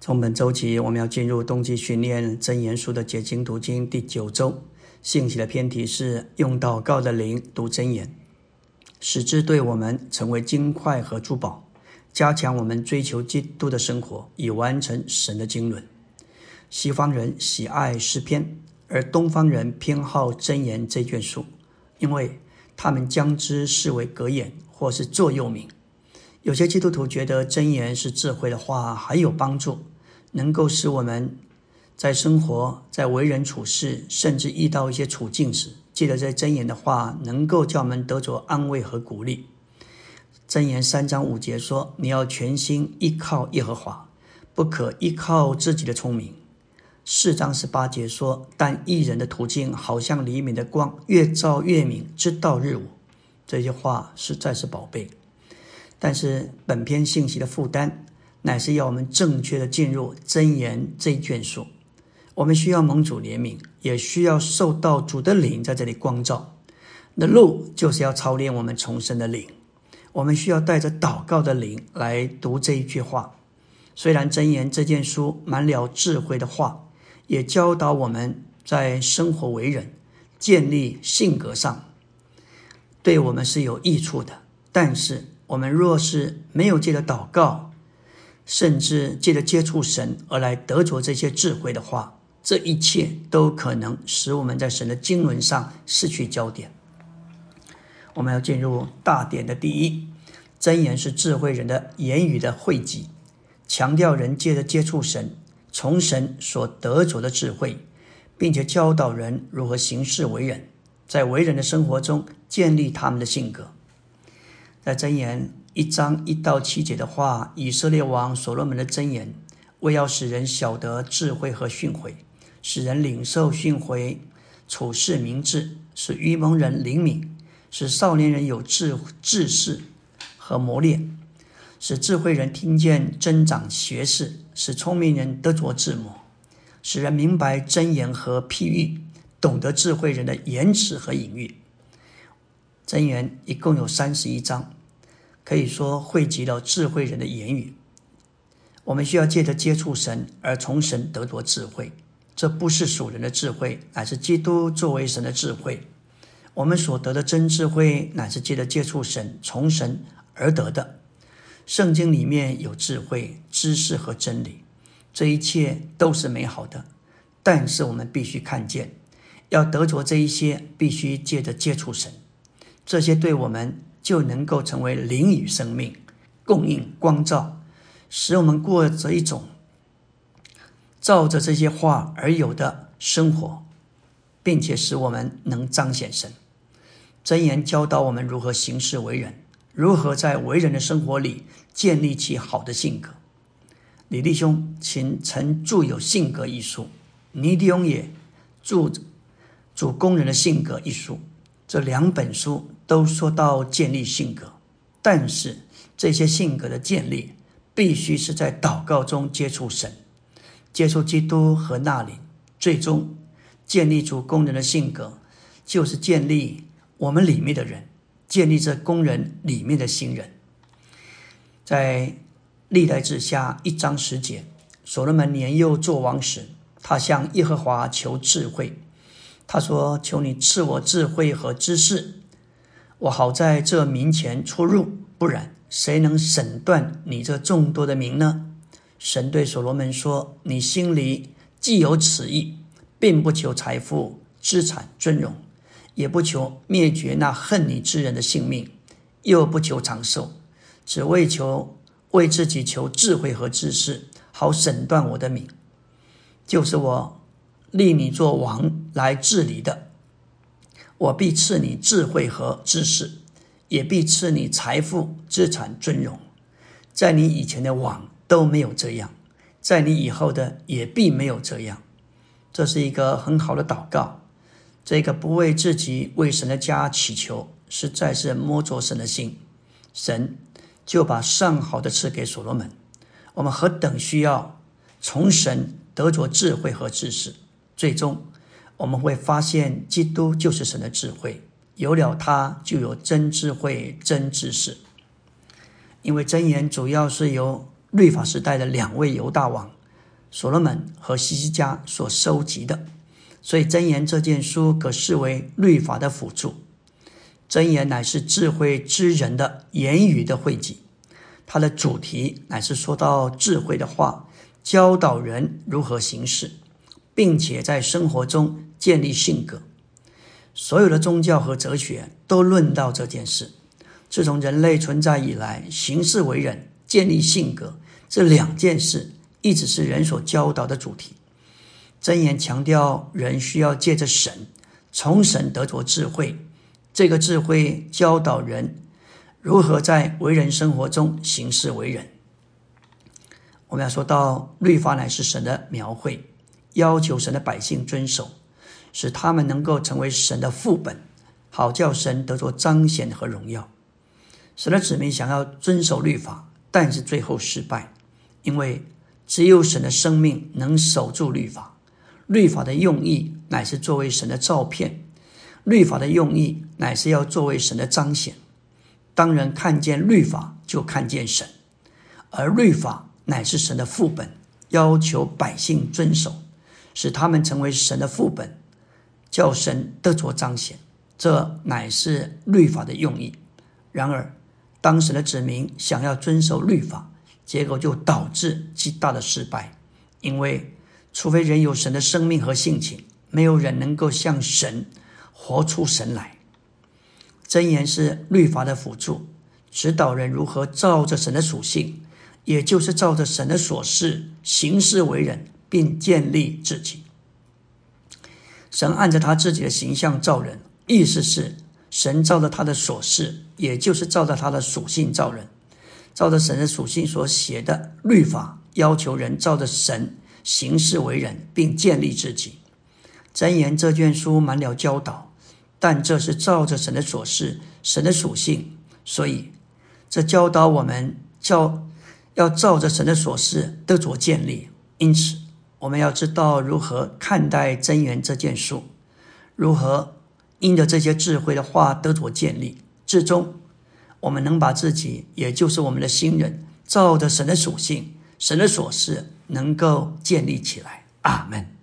从本周起，我们要进入冬季训练真言书的解经读经第九周。信息的偏题是用祷告的灵读真言，使之对我们成为金块和珠宝，加强我们追求基督的生活，以完成神的经纶。西方人喜爱诗篇，而东方人偏好真言这卷书，因为他们将之视为格言或是座右铭。有些基督徒觉得真言是智慧的话，很有帮助，能够使我们在生活、在为人处事，甚至遇到一些处境时，记得这真言的话，能够叫我们得着安慰和鼓励。真言三章五节说：“你要全心依靠耶和华，不可依靠自己的聪明。”四章十八节说：“但一人的途径好像黎明的光，越照越明，直到日午。”这些话实在是宝贝。但是本篇信息的负担，乃是要我们正确的进入真言这一卷书。我们需要蒙主怜悯，也需要受到主的灵在这里光照。那路就是要操练我们重生的灵。我们需要带着祷告的灵来读这一句话。虽然真言这件书满了智慧的话，也教导我们在生活为人、建立性格上，对我们是有益处的。但是，我们若是没有借着祷告，甚至借着接触神而来得着这些智慧的话，这一切都可能使我们在神的经纶上失去焦点。我们要进入大典的第一真言是智慧人的言语的汇集，强调人借着接触神，从神所得着的智慧，并且教导人如何行事为人，在为人的生活中建立他们的性格。在箴言一章一到七节的话，以色列王所罗门的箴言，为要使人晓得智慧和训诲，使人领受训诲，处事明智，使愚蒙人灵敏，使少年人有智智识和磨练，使智慧人听见增长学识，使聪明人得着智谋，使人明白真言和譬喻，懂得智慧人的言辞和隐喻。箴言一共有三十一章。可以说汇集了智慧人的言语。我们需要借着接触神而从神得着智慧，这不是属人的智慧，乃是基督作为神的智慧。我们所得的真智慧，乃是借着接触神从神而得的。圣经里面有智慧、知识和真理，这一切都是美好的。但是我们必须看见，要得着这一些，必须借着接触神。这些对我们。就能够成为灵与生命，供应光照，使我们过着一种照着这些话而有的生活，并且使我们能彰显神。真言教导我们如何行事为人，如何在为人的生活里建立起好的性格。李弟兄请曾著有《性格》一书，尼弟兄也著《主工人的性格》一书，这两本书。都说到建立性格，但是这些性格的建立必须是在祷告中接触神、接触基督和那里，最终建立出工人的性格，就是建立我们里面的人，建立这工人里面的新人。在历代之下一章十节，所罗门年幼做王时，他向耶和华求智慧，他说：“求你赐我智慧和知识。”我好在这名前出入，不然谁能审断你这众多的名呢？神对所罗门说：“你心里既有此意，并不求财富、资产、尊荣，也不求灭绝那恨你之人的性命，又不求长寿，只为求为自己求智慧和知识，好审断我的名，就是我立你做王来治理的。”我必赐你智慧和知识，也必赐你财富、资产、尊荣。在你以前的网都没有这样，在你以后的也必没有这样。这是一个很好的祷告。这个不为自己、为神的家祈求，实在是摸着神的心。神就把上好的赐给所罗门。我们何等需要从神得着智慧和知识，最终。我们会发现，基督就是神的智慧，有了他，就有真智慧、真知识。因为真言主要是由律法时代的两位犹大王所罗门和西西家所收集的。所以箴言这件书可视为律法的辅助。箴言乃是智慧之人的言语的汇集，它的主题乃是说到智慧的话，教导人如何行事，并且在生活中建立性格。所有的宗教和哲学都论到这件事。自从人类存在以来，行事为人、建立性格这两件事，一直是人所教导的主题。箴言强调，人需要借着神，从神得着智慧。这个智慧教导人如何在为人生活中行事为人。我们要说到律法乃是神的描绘，要求神的百姓遵守，使他们能够成为神的副本，好叫神得着彰显和荣耀。神的子民想要遵守律法，但是最后失败，因为只有神的生命能守住律法。律法的用意乃是作为神的照片，律法的用意乃是要作为神的彰显。当人看见律法，就看见神，而律法乃是神的副本，要求百姓遵守，使他们成为神的副本，叫神得着彰显。这乃是律法的用意。然而，当时的子民想要遵守律法，结果就导致极大的失败，因为。除非人有神的生命和性情，没有人能够像神活出神来。真言是律法的辅助，指导人如何照着神的属性，也就是照着神的所示行事为人，并建立自己。神按着他自己的形象造人，意思是神照着他的所示，也就是照着他的属性造人。照着神的属性所写的律法，要求人照着神。行事为人，并建立自己。箴言这卷书满了教导，但这是照着神的所示、神的属性，所以这教导我们教要照着神的所示得着建立。因此，我们要知道如何看待真言这件书，如何因着这些智慧的话得着建立。至终，我们能把自己，也就是我们的新人，照着神的属性、神的所示。能够建立起来，阿门。